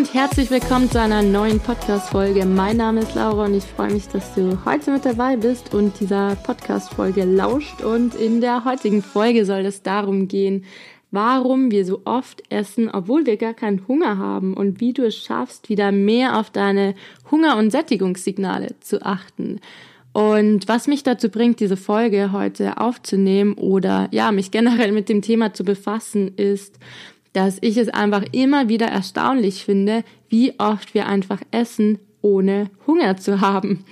Und herzlich willkommen zu einer neuen Podcast-Folge. Mein Name ist Laura und ich freue mich, dass du heute mit dabei bist und dieser Podcast-Folge lauscht. Und in der heutigen Folge soll es darum gehen, warum wir so oft essen, obwohl wir gar keinen Hunger haben und wie du es schaffst, wieder mehr auf deine Hunger- und Sättigungssignale zu achten. Und was mich dazu bringt, diese Folge heute aufzunehmen oder ja, mich generell mit dem Thema zu befassen, ist, dass ich es einfach immer wieder erstaunlich finde, wie oft wir einfach essen, ohne Hunger zu haben.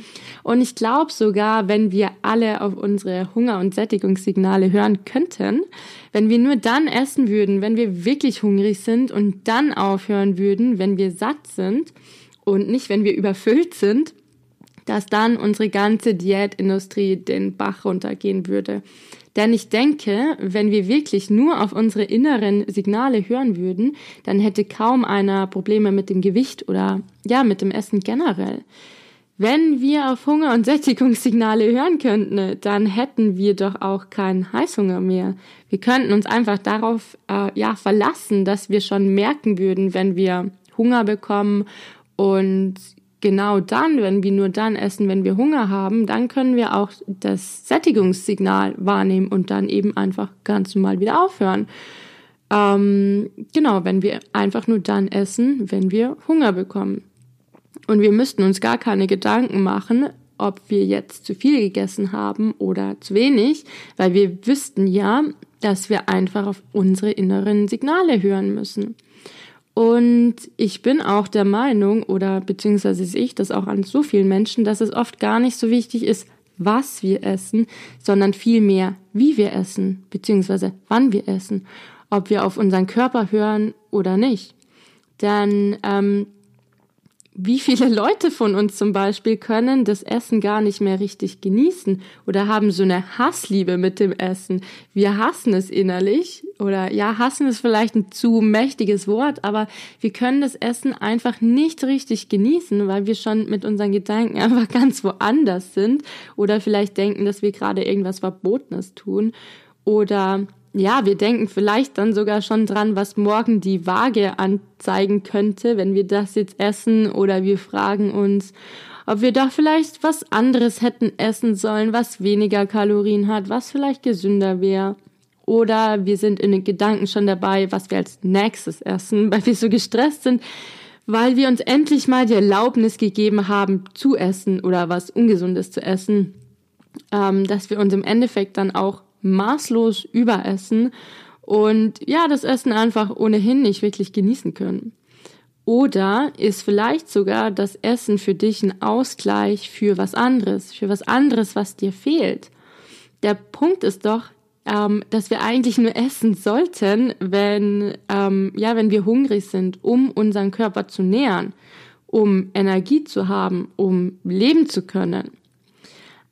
Und ich glaube sogar, wenn wir alle auf unsere Hunger- und Sättigungssignale hören könnten, wenn wir nur dann essen würden, wenn wir wirklich hungrig sind und dann aufhören würden, wenn wir satt sind und nicht, wenn wir überfüllt sind, dass dann unsere ganze Diätindustrie den Bach runtergehen würde. Denn ich denke, wenn wir wirklich nur auf unsere inneren Signale hören würden, dann hätte kaum einer Probleme mit dem Gewicht oder ja, mit dem Essen generell. Wenn wir auf Hunger- und Sättigungssignale hören könnten, dann hätten wir doch auch keinen Heißhunger mehr. Wir könnten uns einfach darauf äh, ja verlassen, dass wir schon merken würden, wenn wir Hunger bekommen und genau dann, wenn wir nur dann essen, wenn wir Hunger haben, dann können wir auch das Sättigungssignal wahrnehmen und dann eben einfach ganz normal wieder aufhören. Ähm, genau, wenn wir einfach nur dann essen, wenn wir Hunger bekommen. Und wir müssten uns gar keine Gedanken machen, ob wir jetzt zu viel gegessen haben oder zu wenig, weil wir wüssten ja, dass wir einfach auf unsere inneren Signale hören müssen. Und ich bin auch der Meinung, oder beziehungsweise sehe ich das auch an so vielen Menschen, dass es oft gar nicht so wichtig ist, was wir essen, sondern vielmehr, wie wir essen, beziehungsweise wann wir essen, ob wir auf unseren Körper hören oder nicht. Denn ähm, wie viele Leute von uns zum Beispiel können das Essen gar nicht mehr richtig genießen oder haben so eine Hassliebe mit dem Essen. Wir hassen es innerlich oder ja, hassen ist vielleicht ein zu mächtiges Wort, aber wir können das Essen einfach nicht richtig genießen, weil wir schon mit unseren Gedanken einfach ganz woanders sind oder vielleicht denken, dass wir gerade irgendwas Verbotenes tun oder ja, wir denken vielleicht dann sogar schon dran, was morgen die Waage anzeigen könnte, wenn wir das jetzt essen oder wir fragen uns, ob wir doch vielleicht was anderes hätten essen sollen, was weniger Kalorien hat, was vielleicht gesünder wäre. Oder wir sind in den Gedanken schon dabei, was wir als nächstes essen, weil wir so gestresst sind, weil wir uns endlich mal die Erlaubnis gegeben haben, zu essen oder was Ungesundes zu essen, ähm, dass wir uns im Endeffekt dann auch maßlos überessen und ja, das Essen einfach ohnehin nicht wirklich genießen können. Oder ist vielleicht sogar das Essen für dich ein Ausgleich für was anderes, für was anderes, was dir fehlt. Der Punkt ist doch, ähm, dass wir eigentlich nur essen sollten, wenn, ähm, ja, wenn wir hungrig sind, um unseren Körper zu nähern, um Energie zu haben, um leben zu können.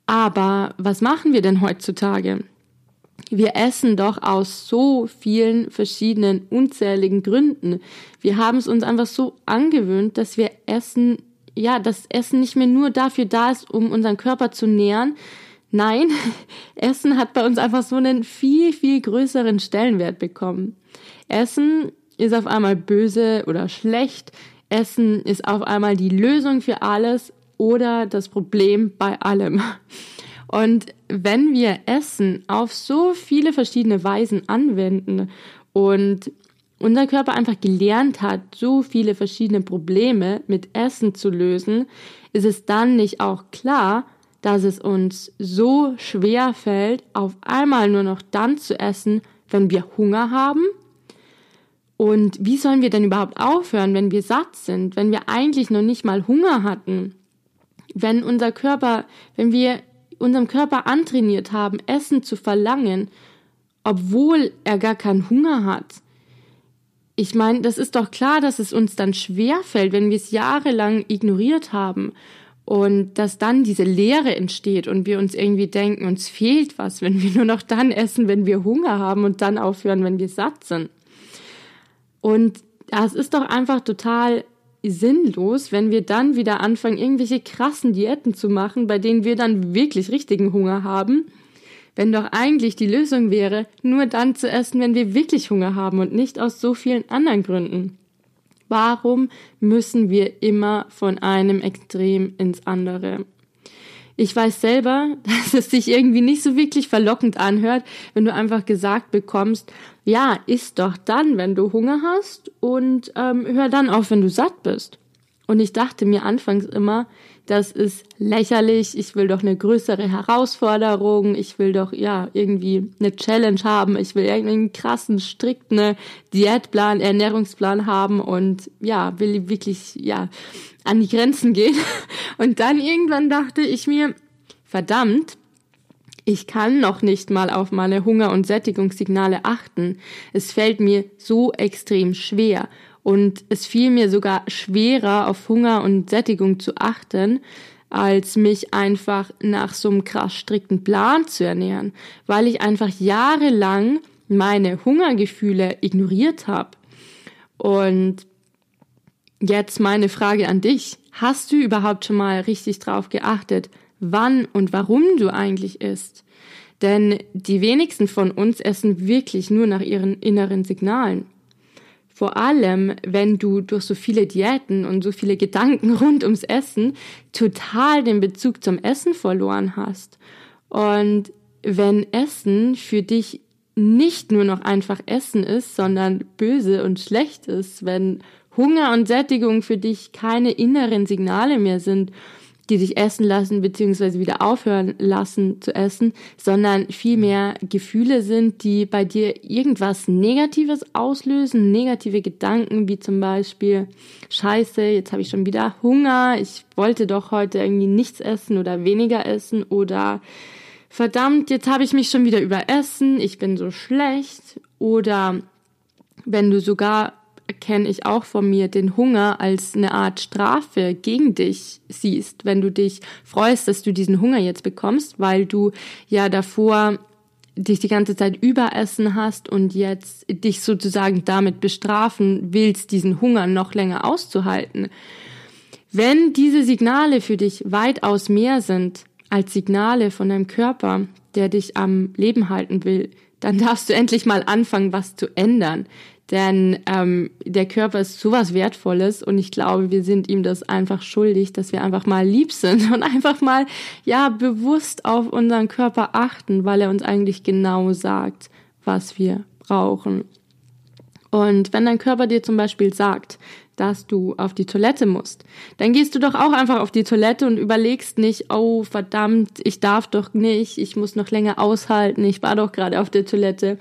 Aber was machen wir denn heutzutage? Wir essen doch aus so vielen verschiedenen unzähligen Gründen. Wir haben es uns einfach so angewöhnt, dass wir essen, ja, das Essen nicht mehr nur dafür da ist, um unseren Körper zu nähren. Nein, Essen hat bei uns einfach so einen viel, viel größeren Stellenwert bekommen. Essen ist auf einmal böse oder schlecht. Essen ist auf einmal die Lösung für alles oder das Problem bei allem. Und wenn wir Essen auf so viele verschiedene Weisen anwenden und unser Körper einfach gelernt hat, so viele verschiedene Probleme mit Essen zu lösen, ist es dann nicht auch klar, dass es uns so schwer fällt, auf einmal nur noch dann zu essen, wenn wir Hunger haben? Und wie sollen wir denn überhaupt aufhören, wenn wir satt sind, wenn wir eigentlich noch nicht mal Hunger hatten? Wenn unser Körper, wenn wir unserem Körper antrainiert haben, Essen zu verlangen, obwohl er gar keinen Hunger hat. Ich meine, das ist doch klar, dass es uns dann schwer fällt, wenn wir es jahrelang ignoriert haben und dass dann diese Leere entsteht und wir uns irgendwie denken, uns fehlt was, wenn wir nur noch dann essen, wenn wir Hunger haben und dann aufhören, wenn wir satt sind. Und das ist doch einfach total sinnlos, wenn wir dann wieder anfangen, irgendwelche krassen Diäten zu machen, bei denen wir dann wirklich richtigen Hunger haben, wenn doch eigentlich die Lösung wäre, nur dann zu essen, wenn wir wirklich Hunger haben und nicht aus so vielen anderen Gründen. Warum müssen wir immer von einem Extrem ins andere? Ich weiß selber, dass es sich irgendwie nicht so wirklich verlockend anhört, wenn du einfach gesagt bekommst, ja, isst doch dann, wenn du Hunger hast und ähm, hör dann auf, wenn du satt bist. Und ich dachte mir anfangs immer, das ist lächerlich, ich will doch eine größere Herausforderung, ich will doch ja irgendwie eine Challenge haben, ich will irgendeinen krassen, strikten Diätplan, Ernährungsplan haben und ja, will wirklich ja an die Grenzen gehen. Und dann irgendwann dachte ich mir, verdammt, ich kann noch nicht mal auf meine Hunger- und Sättigungssignale achten. Es fällt mir so extrem schwer. Und es fiel mir sogar schwerer, auf Hunger und Sättigung zu achten, als mich einfach nach so einem krass strikten Plan zu ernähren, weil ich einfach jahrelang meine Hungergefühle ignoriert habe. Und jetzt meine Frage an dich. Hast du überhaupt schon mal richtig drauf geachtet, wann und warum du eigentlich isst? Denn die wenigsten von uns essen wirklich nur nach ihren inneren Signalen. Vor allem, wenn du durch so viele Diäten und so viele Gedanken rund ums Essen total den Bezug zum Essen verloren hast. Und wenn Essen für dich nicht nur noch einfach Essen ist, sondern böse und schlecht ist, wenn Hunger und Sättigung für dich keine inneren Signale mehr sind die sich essen lassen beziehungsweise wieder aufhören lassen zu essen, sondern vielmehr Gefühle sind, die bei dir irgendwas Negatives auslösen, negative Gedanken wie zum Beispiel Scheiße, jetzt habe ich schon wieder Hunger, ich wollte doch heute irgendwie nichts essen oder weniger essen oder verdammt, jetzt habe ich mich schon wieder überessen, ich bin so schlecht. Oder wenn du sogar kenne ich auch von mir, den Hunger als eine Art Strafe gegen dich siehst, wenn du dich freust, dass du diesen Hunger jetzt bekommst, weil du ja davor dich die ganze Zeit überessen hast und jetzt dich sozusagen damit bestrafen willst, diesen Hunger noch länger auszuhalten. Wenn diese Signale für dich weitaus mehr sind als Signale von deinem Körper, der dich am Leben halten will, dann darfst du endlich mal anfangen, was zu ändern. Denn ähm, der Körper ist sowas Wertvolles und ich glaube, wir sind ihm das einfach schuldig, dass wir einfach mal lieb sind und einfach mal ja bewusst auf unseren Körper achten, weil er uns eigentlich genau sagt, was wir brauchen. Und wenn dein Körper dir zum Beispiel sagt, dass du auf die Toilette musst, dann gehst du doch auch einfach auf die Toilette und überlegst nicht, oh verdammt, ich darf doch nicht, ich muss noch länger aushalten, ich war doch gerade auf der Toilette,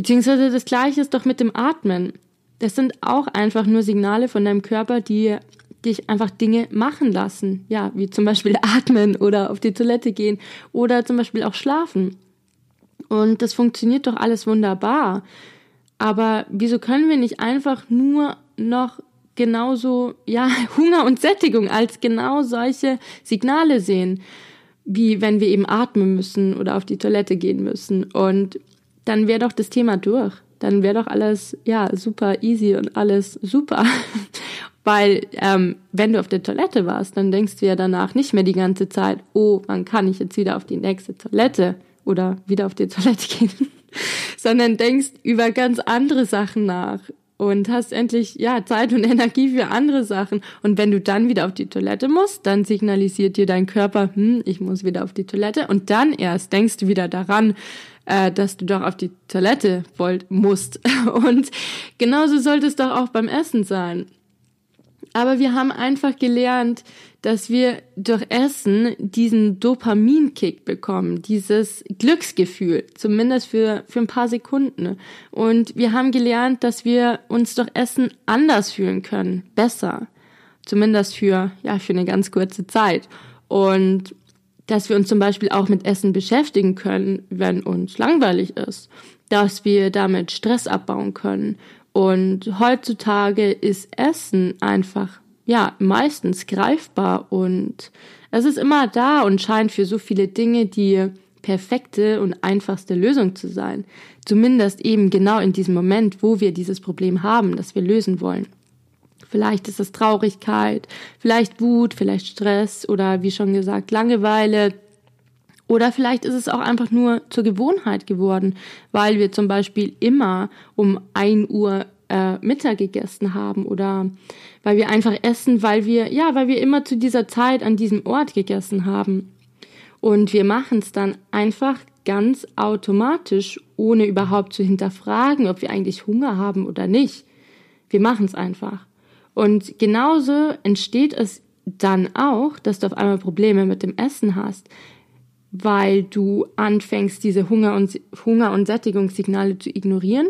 Beziehungsweise das gleiche ist doch mit dem Atmen. Das sind auch einfach nur Signale von deinem Körper, die dich einfach Dinge machen lassen. Ja, wie zum Beispiel atmen oder auf die Toilette gehen oder zum Beispiel auch schlafen. Und das funktioniert doch alles wunderbar. Aber wieso können wir nicht einfach nur noch genauso, ja, Hunger und Sättigung als genau solche Signale sehen? Wie wenn wir eben atmen müssen oder auf die Toilette gehen müssen. Und dann wäre doch das Thema durch. Dann wäre doch alles ja super easy und alles super. Weil ähm, wenn du auf der Toilette warst, dann denkst du ja danach nicht mehr die ganze Zeit, oh, wann kann ich jetzt wieder auf die nächste Toilette oder wieder auf die Toilette gehen, sondern denkst über ganz andere Sachen nach und hast endlich ja Zeit und Energie für andere Sachen. Und wenn du dann wieder auf die Toilette musst, dann signalisiert dir dein Körper, hm, ich muss wieder auf die Toilette. Und dann erst denkst du wieder daran, äh, dass du doch auf die Toilette wollt, musst. Und genauso sollte es doch auch beim Essen sein. Aber wir haben einfach gelernt, dass wir durch Essen diesen Dopaminkick bekommen, dieses Glücksgefühl, zumindest für, für ein paar Sekunden. Und wir haben gelernt, dass wir uns durch Essen anders fühlen können, besser. Zumindest für, ja, für eine ganz kurze Zeit. Und dass wir uns zum Beispiel auch mit Essen beschäftigen können, wenn uns langweilig ist, dass wir damit Stress abbauen können. Und heutzutage ist Essen einfach, ja, meistens greifbar und es ist immer da und scheint für so viele Dinge die perfekte und einfachste Lösung zu sein. Zumindest eben genau in diesem Moment, wo wir dieses Problem haben, das wir lösen wollen. Vielleicht ist es Traurigkeit, vielleicht Wut, vielleicht Stress oder wie schon gesagt Langeweile. Oder vielleicht ist es auch einfach nur zur Gewohnheit geworden, weil wir zum Beispiel immer um ein Uhr äh, Mittag gegessen haben oder weil wir einfach essen, weil wir, ja, weil wir immer zu dieser Zeit an diesem Ort gegessen haben. Und wir machen es dann einfach ganz automatisch, ohne überhaupt zu hinterfragen, ob wir eigentlich Hunger haben oder nicht. Wir machen es einfach. Und genauso entsteht es dann auch, dass du auf einmal Probleme mit dem Essen hast, weil du anfängst, diese Hunger- und, Hunger und Sättigungssignale zu ignorieren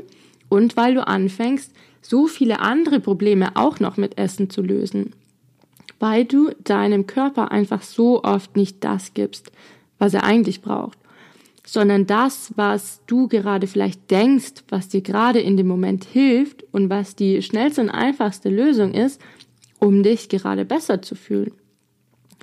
und weil du anfängst, so viele andere Probleme auch noch mit Essen zu lösen, weil du deinem Körper einfach so oft nicht das gibst, was er eigentlich braucht, sondern das, was du gerade vielleicht denkst, was dir gerade in dem Moment hilft und was die schnellste und einfachste Lösung ist, um dich gerade besser zu fühlen.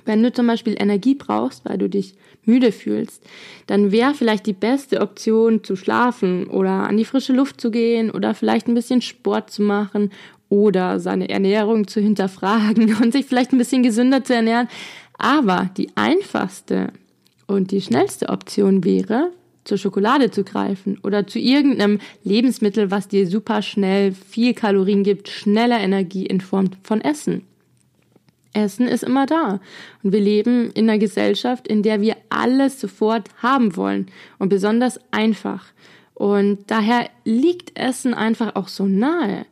Wenn du zum Beispiel Energie brauchst, weil du dich müde fühlst, dann wäre vielleicht die beste Option zu schlafen oder an die frische Luft zu gehen oder vielleicht ein bisschen Sport zu machen oder seine Ernährung zu hinterfragen und sich vielleicht ein bisschen gesünder zu ernähren. Aber die einfachste und die schnellste Option wäre, zur Schokolade zu greifen oder zu irgendeinem Lebensmittel, was dir super schnell viel Kalorien gibt, schneller Energie in Form von Essen. Essen ist immer da. Und wir leben in einer Gesellschaft, in der wir alles sofort haben wollen und besonders einfach. Und daher liegt Essen einfach auch so nahe.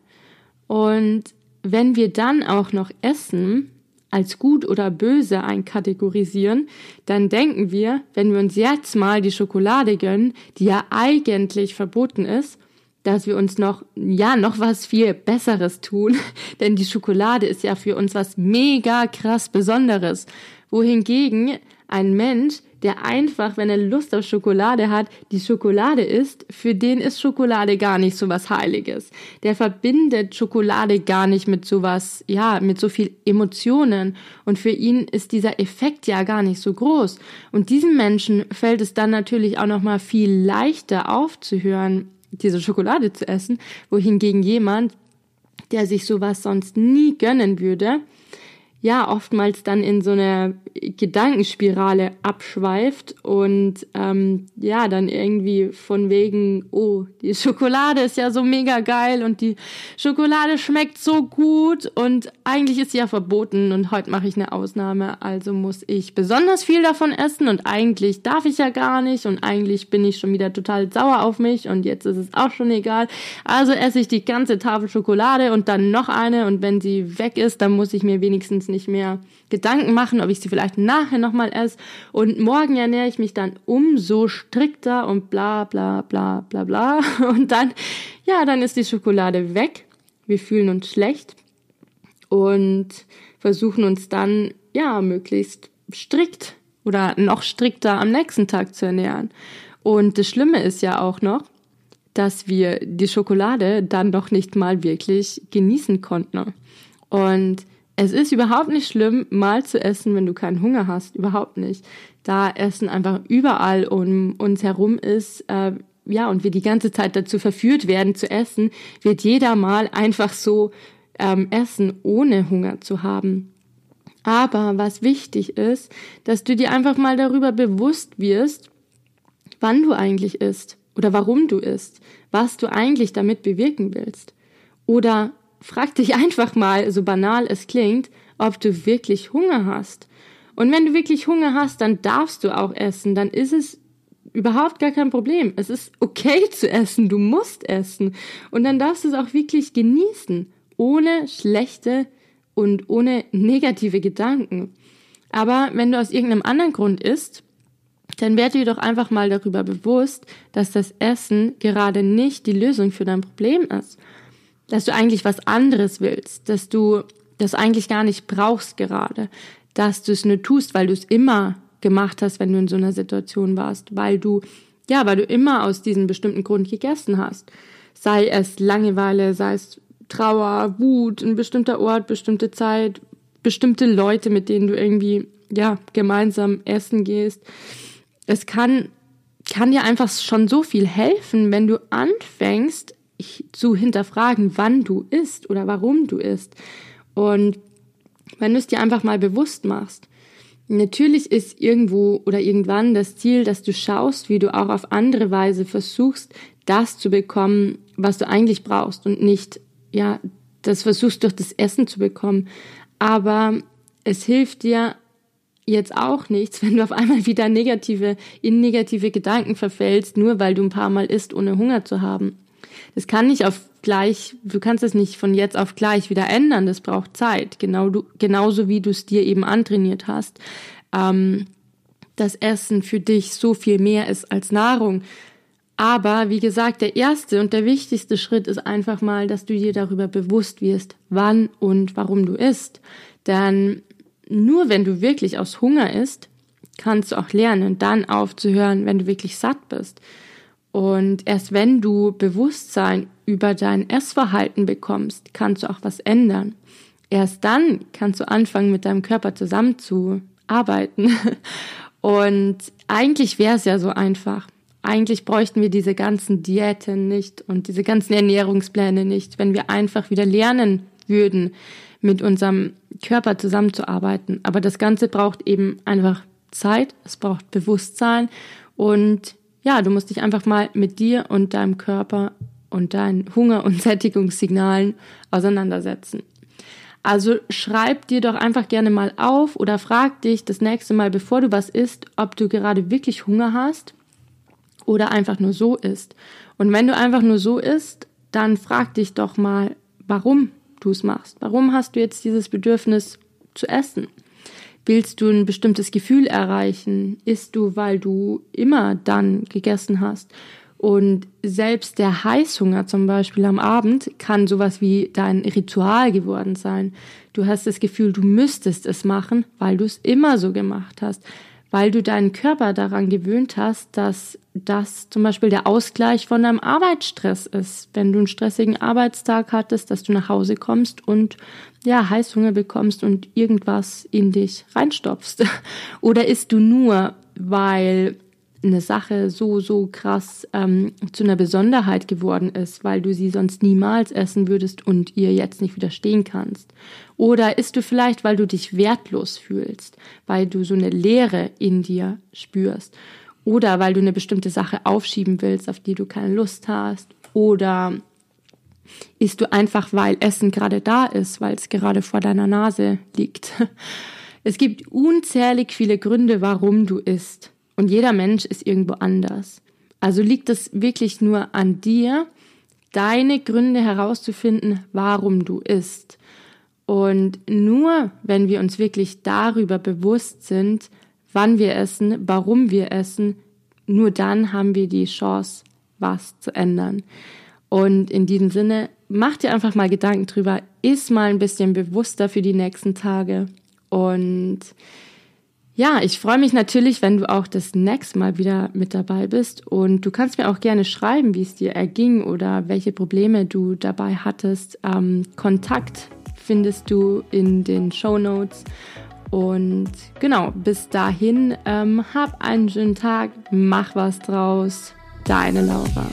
Und wenn wir dann auch noch essen, als gut oder böse einkategorisieren, dann denken wir, wenn wir uns jetzt mal die Schokolade gönnen, die ja eigentlich verboten ist, dass wir uns noch, ja, noch was viel Besseres tun. Denn die Schokolade ist ja für uns was mega krass Besonderes. Wohingegen ein Mensch, der einfach, wenn er Lust auf Schokolade hat, die Schokolade isst, für den ist Schokolade gar nicht so was Heiliges. Der verbindet Schokolade gar nicht mit sowas, ja, mit so viel Emotionen. Und für ihn ist dieser Effekt ja gar nicht so groß. Und diesem Menschen fällt es dann natürlich auch nochmal viel leichter aufzuhören, diese Schokolade zu essen, wohingegen jemand, der sich sowas sonst nie gönnen würde, ja oftmals dann in so eine Gedankenspirale abschweift und ähm, ja dann irgendwie von wegen oh die Schokolade ist ja so mega geil und die Schokolade schmeckt so gut und eigentlich ist sie ja verboten und heute mache ich eine Ausnahme also muss ich besonders viel davon essen und eigentlich darf ich ja gar nicht und eigentlich bin ich schon wieder total sauer auf mich und jetzt ist es auch schon egal. Also esse ich die ganze Tafel Schokolade und dann noch eine und wenn sie weg ist dann muss ich mir wenigstens nicht nicht mehr Gedanken machen, ob ich sie vielleicht nachher nochmal esse. Und morgen ernähre ich mich dann umso strikter und bla bla bla bla bla. Und dann, ja, dann ist die Schokolade weg. Wir fühlen uns schlecht und versuchen uns dann, ja, möglichst strikt oder noch strikter am nächsten Tag zu ernähren. Und das Schlimme ist ja auch noch, dass wir die Schokolade dann doch nicht mal wirklich genießen konnten. Und es ist überhaupt nicht schlimm, mal zu essen, wenn du keinen Hunger hast. Überhaupt nicht. Da Essen einfach überall um uns herum ist, äh, ja, und wir die ganze Zeit dazu verführt werden zu essen, wird jeder mal einfach so ähm, essen, ohne Hunger zu haben. Aber was wichtig ist, dass du dir einfach mal darüber bewusst wirst, wann du eigentlich isst oder warum du isst, was du eigentlich damit bewirken willst. Oder frag dich einfach mal, so banal es klingt, ob du wirklich Hunger hast. Und wenn du wirklich Hunger hast, dann darfst du auch essen, dann ist es überhaupt gar kein Problem. Es ist okay zu essen, du musst essen. Und dann darfst du es auch wirklich genießen, ohne schlechte und ohne negative Gedanken. Aber wenn du aus irgendeinem anderen Grund isst, dann werde dir doch einfach mal darüber bewusst, dass das Essen gerade nicht die Lösung für dein Problem ist dass du eigentlich was anderes willst, dass du das eigentlich gar nicht brauchst gerade, dass du es nur tust, weil du es immer gemacht hast, wenn du in so einer Situation warst, weil du, ja, weil du immer aus diesem bestimmten Grund gegessen hast. Sei es Langeweile, sei es Trauer, Wut, ein bestimmter Ort, bestimmte Zeit, bestimmte Leute, mit denen du irgendwie, ja, gemeinsam essen gehst. Es kann, kann dir einfach schon so viel helfen, wenn du anfängst, zu hinterfragen, wann du isst oder warum du isst. Und wenn du es dir einfach mal bewusst machst. Natürlich ist irgendwo oder irgendwann das Ziel, dass du schaust, wie du auch auf andere Weise versuchst, das zu bekommen, was du eigentlich brauchst und nicht ja, das versuchst durch das Essen zu bekommen. Aber es hilft dir jetzt auch nichts, wenn du auf einmal wieder negative, in negative Gedanken verfällst, nur weil du ein paar Mal isst, ohne Hunger zu haben. Das kann nicht auf gleich, du kannst es nicht von jetzt auf gleich wieder ändern, das braucht Zeit, genau du, genauso wie du es dir eben antrainiert hast. Ähm, das Essen für dich so viel mehr ist als Nahrung. Aber wie gesagt, der erste und der wichtigste Schritt ist einfach mal, dass du dir darüber bewusst wirst, wann und warum du isst. Denn nur wenn du wirklich aus Hunger isst, kannst du auch lernen, dann aufzuhören, wenn du wirklich satt bist. Und erst wenn du Bewusstsein über dein Essverhalten bekommst, kannst du auch was ändern. Erst dann kannst du anfangen, mit deinem Körper zusammenzuarbeiten. Und eigentlich wäre es ja so einfach. Eigentlich bräuchten wir diese ganzen Diäten nicht und diese ganzen Ernährungspläne nicht, wenn wir einfach wieder lernen würden, mit unserem Körper zusammenzuarbeiten. Aber das Ganze braucht eben einfach Zeit, es braucht Bewusstsein und ja, du musst dich einfach mal mit dir und deinem Körper und deinen Hunger- und Sättigungssignalen auseinandersetzen. Also schreib dir doch einfach gerne mal auf oder frag dich das nächste Mal, bevor du was isst, ob du gerade wirklich Hunger hast oder einfach nur so isst. Und wenn du einfach nur so isst, dann frag dich doch mal, warum du es machst. Warum hast du jetzt dieses Bedürfnis zu essen? Willst du ein bestimmtes Gefühl erreichen? Isst du, weil du immer dann gegessen hast? Und selbst der Heißhunger zum Beispiel am Abend kann sowas wie dein Ritual geworden sein. Du hast das Gefühl, du müsstest es machen, weil du es immer so gemacht hast, weil du deinen Körper daran gewöhnt hast, dass das zum Beispiel der Ausgleich von deinem Arbeitsstress ist. Wenn du einen stressigen Arbeitstag hattest, dass du nach Hause kommst und ja, Heißhunger bekommst und irgendwas in dich reinstopfst. Oder isst du nur, weil eine Sache so, so krass ähm, zu einer Besonderheit geworden ist, weil du sie sonst niemals essen würdest und ihr jetzt nicht widerstehen kannst. Oder isst du vielleicht, weil du dich wertlos fühlst, weil du so eine Leere in dir spürst. Oder weil du eine bestimmte Sache aufschieben willst, auf die du keine Lust hast. Oder isst du einfach, weil Essen gerade da ist, weil es gerade vor deiner Nase liegt. Es gibt unzählig viele Gründe, warum du isst. Und jeder Mensch ist irgendwo anders. Also liegt es wirklich nur an dir, deine Gründe herauszufinden, warum du isst. Und nur wenn wir uns wirklich darüber bewusst sind, wann wir essen, warum wir essen, nur dann haben wir die Chance, was zu ändern. Und in diesem Sinne, mach dir einfach mal Gedanken drüber, iss mal ein bisschen bewusster für die nächsten Tage und ja, ich freue mich natürlich, wenn du auch das nächste Mal wieder mit dabei bist. Und du kannst mir auch gerne schreiben, wie es dir erging oder welche Probleme du dabei hattest. Ähm, Kontakt findest du in den Show Notes. Und genau, bis dahin, ähm, hab einen schönen Tag, mach was draus. Deine Laura.